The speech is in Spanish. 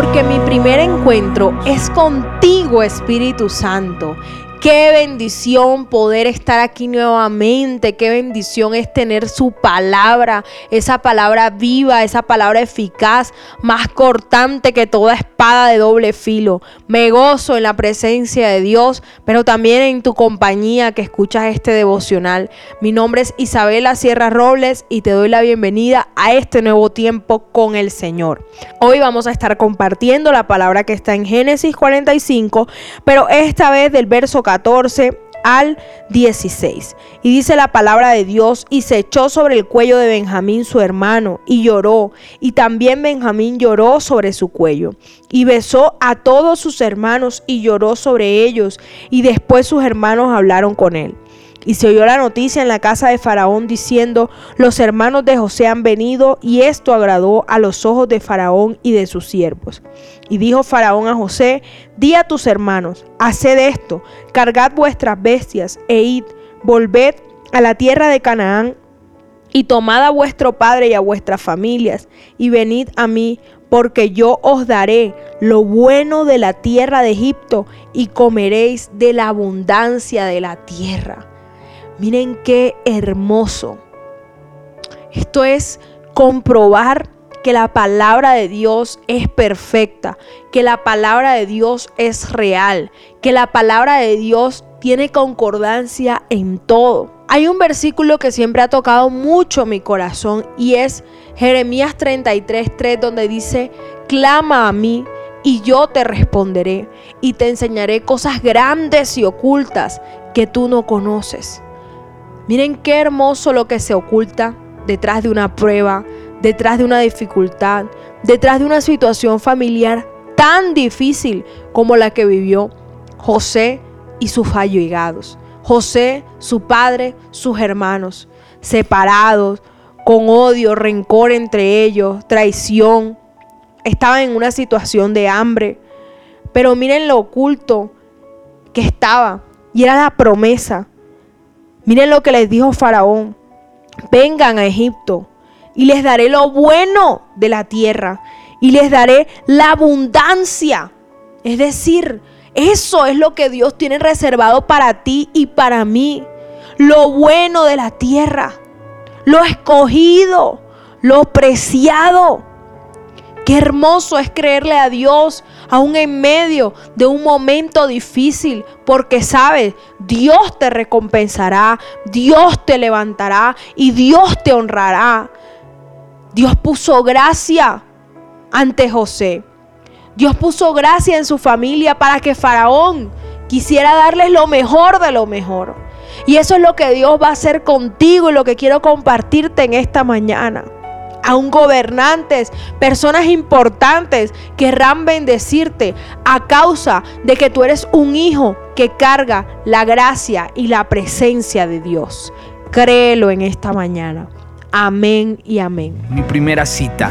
porque mi primer encuentro es contigo, Espíritu Santo. Qué bendición poder estar aquí nuevamente. Qué bendición es tener su palabra, esa palabra viva, esa palabra eficaz, más cortante que toda espada de doble filo. Me gozo en la presencia de Dios, pero también en tu compañía que escuchas este devocional. Mi nombre es Isabela Sierra Robles y te doy la bienvenida a este nuevo tiempo con el Señor. Hoy vamos a estar compartiendo la palabra que está en Génesis 45, pero esta vez del verso 14 al 16. Y dice la palabra de Dios, y se echó sobre el cuello de Benjamín su hermano, y lloró, y también Benjamín lloró sobre su cuello, y besó a todos sus hermanos, y lloró sobre ellos, y después sus hermanos hablaron con él. Y se oyó la noticia en la casa de Faraón diciendo, los hermanos de José han venido y esto agradó a los ojos de Faraón y de sus siervos. Y dijo Faraón a José, di a tus hermanos, haced esto, cargad vuestras bestias e id, volved a la tierra de Canaán y tomad a vuestro padre y a vuestras familias y venid a mí, porque yo os daré lo bueno de la tierra de Egipto y comeréis de la abundancia de la tierra. Miren qué hermoso. Esto es comprobar que la palabra de Dios es perfecta, que la palabra de Dios es real, que la palabra de Dios tiene concordancia en todo. Hay un versículo que siempre ha tocado mucho mi corazón y es Jeremías 33:3 donde dice, clama a mí y yo te responderé y te enseñaré cosas grandes y ocultas que tú no conoces. Miren qué hermoso lo que se oculta detrás de una prueba, detrás de una dificultad, detrás de una situación familiar tan difícil como la que vivió José y sus allegados. José, su padre, sus hermanos, separados, con odio, rencor entre ellos, traición. Estaban en una situación de hambre. Pero miren lo oculto que estaba. Y era la promesa Miren lo que les dijo Faraón. Vengan a Egipto y les daré lo bueno de la tierra y les daré la abundancia. Es decir, eso es lo que Dios tiene reservado para ti y para mí. Lo bueno de la tierra, lo escogido, lo preciado. Qué hermoso es creerle a Dios aún en medio de un momento difícil, porque sabes, Dios te recompensará, Dios te levantará y Dios te honrará. Dios puso gracia ante José. Dios puso gracia en su familia para que Faraón quisiera darles lo mejor de lo mejor. Y eso es lo que Dios va a hacer contigo y lo que quiero compartirte en esta mañana aún gobernantes, personas importantes querrán bendecirte a causa de que tú eres un hijo que carga la gracia y la presencia de Dios. Créelo en esta mañana. Amén y amén. Mi primera cita